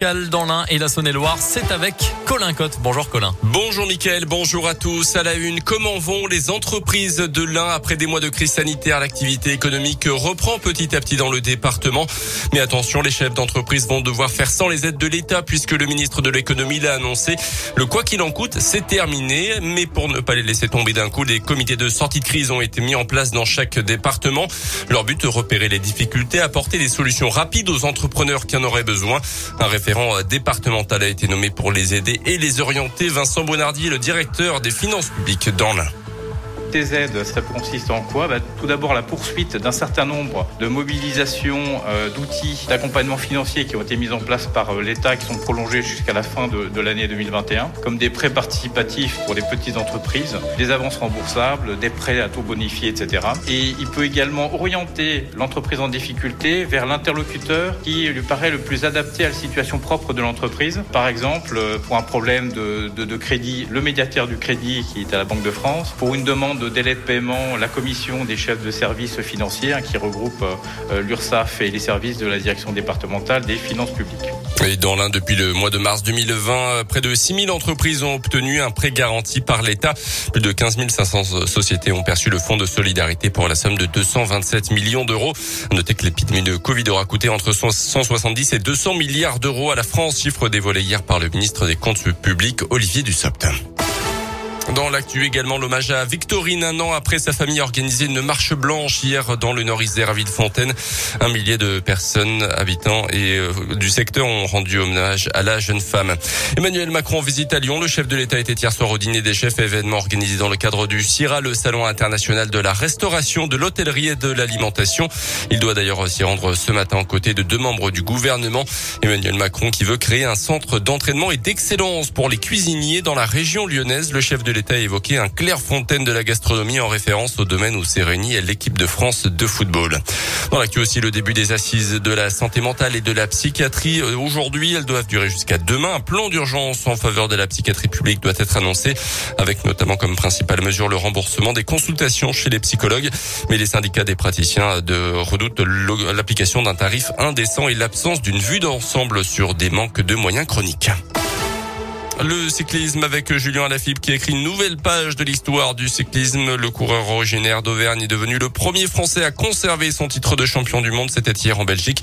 dans l'Ain et la Saône-et-Loire, c'est avec Colin Cotte. Bonjour Colin. Bonjour Mickaël, bonjour à tous. À la une, comment vont les entreprises de l'Ain après des mois de crise sanitaire? L'activité économique reprend petit à petit dans le département. Mais attention, les chefs d'entreprise vont devoir faire sans les aides de l'État puisque le ministre de l'économie l'a annoncé. Le quoi qu'il en coûte, c'est terminé. Mais pour ne pas les laisser tomber d'un coup, des comités de sortie de crise ont été mis en place dans chaque département. Leur but, repérer les difficultés, apporter des solutions rapides aux entrepreneurs qui en auraient besoin. Un référent départemental a été nommé pour les aider et les orienter. Vincent Bonardi le directeur des finances publiques dans l'Ain. Aides, ça consiste en quoi? Bah, Tout d'abord la poursuite d'un certain nombre de mobilisations euh, d'outils d'accompagnement financier qui ont été mis en place par euh, l'État, qui sont prolongés jusqu'à la fin de, l'année 2021, comme des prêts participatifs pour les petites entreprises, des avances remboursables, des prêts à taux bonifiés, etc. Et il peut également orienter l'entreprise en difficulté vers l'interlocuteur qui lui paraît le plus adapté à la situation propre de l'entreprise. Par exemple, euh, pour un problème de, de crédit, le médiateur du crédit qui est à la Banque de France, pour une demande de délai de paiement, la commission des chefs de services financiers hein, qui regroupe euh, l'URSSAF et les services de la direction départementale des finances publiques. Et dans l'Inde, depuis le mois de mars 2020, près de 6000 entreprises ont obtenu un prêt garanti par l'État. Plus de 15 500 sociétés ont perçu le fonds de solidarité pour la somme de 227 millions d'euros. Notez que l'épidémie de Covid aura coûté entre 170 et 200 milliards d'euros à la France, chiffre dévoilé hier par le ministre des Comptes publics, Olivier Dussopt. Dans l'actu également, l'hommage à Victorine, un an après sa famille a organisé une marche blanche hier dans le Nord-Isère à Villefontaine. Un millier de personnes, habitants et euh, du secteur ont rendu hommage à la jeune femme. Emmanuel Macron visite à Lyon. Le chef de l'État était hier soir au dîner des chefs, événement organisé dans le cadre du CIRA, le Salon international de la restauration, de l'hôtellerie et de l'alimentation. Il doit d'ailleurs s'y rendre ce matin aux côtés de deux membres du gouvernement. Emmanuel Macron qui veut créer un centre d'entraînement et d'excellence pour les cuisiniers dans la région lyonnaise. Le chef de l'État a évoqué un Clairefontaine de la gastronomie en référence au domaine où s'est réunie l'équipe de France de football. Dans l'actu aussi, le début des assises de la santé mentale et de la psychiatrie. Aujourd'hui, elles doivent durer jusqu'à demain. Un plan d'urgence en faveur de la psychiatrie publique doit être annoncé, avec notamment comme principale mesure le remboursement des consultations chez les psychologues. Mais les syndicats des praticiens redoutent l'application d'un tarif indécent et l'absence d'une vue d'ensemble sur des manques de moyens chroniques. Le cyclisme avec Julien Alaphilippe qui écrit une nouvelle page de l'histoire du cyclisme. Le coureur originaire d'Auvergne est devenu le premier Français à conserver son titre de champion du monde. C'était hier en Belgique.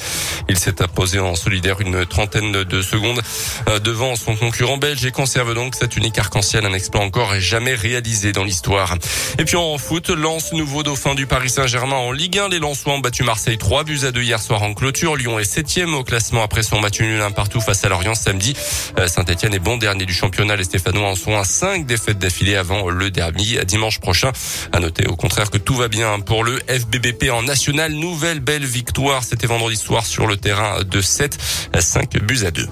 Il s'est imposé en solidaire une trentaine de secondes euh, devant son concurrent belge et conserve donc cet unique arc-en-ciel, un exploit encore jamais réalisé dans l'histoire. Et puis en foot, Lance nouveau dauphin du Paris Saint-Germain en Ligue 1. Les Lensois ont battu Marseille 3 buts à 2 hier soir en clôture. Lyon est septième au classement après son match nul un partout face à Lorient samedi. Euh, Saint-Etienne est bon dernier du championnat. Les Stéphanois en sont à 5 défaites d'affilée avant le derby dimanche prochain. À noter au contraire que tout va bien pour le FBBP en national. Nouvelle belle victoire. C'était vendredi soir sur le terrain de 7 à 5 buts à 2.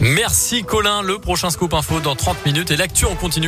Merci Colin. Le prochain scoop info dans 30 minutes et l'actu on continue.